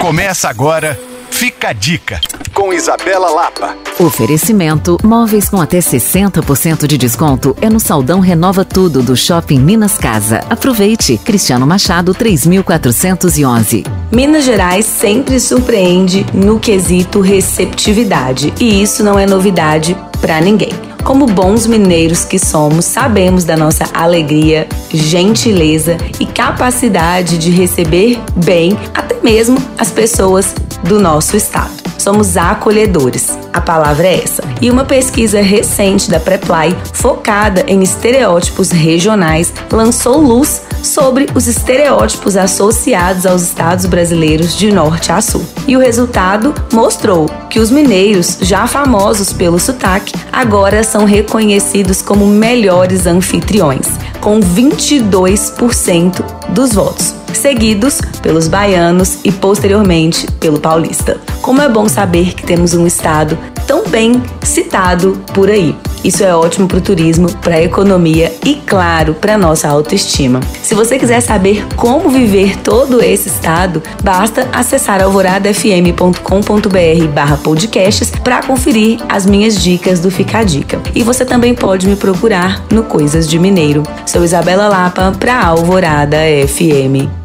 Começa agora, fica a dica, com Isabela Lapa. Oferecimento: móveis com até 60% de desconto é no Saldão Renova Tudo do Shopping Minas Casa. Aproveite! Cristiano Machado 3411. Minas Gerais sempre surpreende no quesito receptividade, e isso não é novidade para ninguém. Como bons mineiros que somos, sabemos da nossa alegria, gentileza e capacidade de receber bem até mesmo as pessoas do nosso estado. Somos acolhedores. A palavra é essa. E uma pesquisa recente da Preply, focada em estereótipos regionais, lançou luz sobre os estereótipos associados aos estados brasileiros de norte a sul. E o resultado mostrou que os mineiros, já famosos pelo sotaque, agora são reconhecidos como melhores anfitriões, com 22% dos votos seguidos pelos baianos e posteriormente pelo paulista. Como é bom saber que temos um estado tão bem citado por aí. Isso é ótimo para o turismo, para a economia e, claro, para nossa autoestima. Se você quiser saber como viver todo esse estado, basta acessar alvoradafm.com.br podcasts para conferir as minhas dicas do Fica a Dica. E você também pode me procurar no Coisas de Mineiro. Sou Isabela Lapa para Alvorada FM.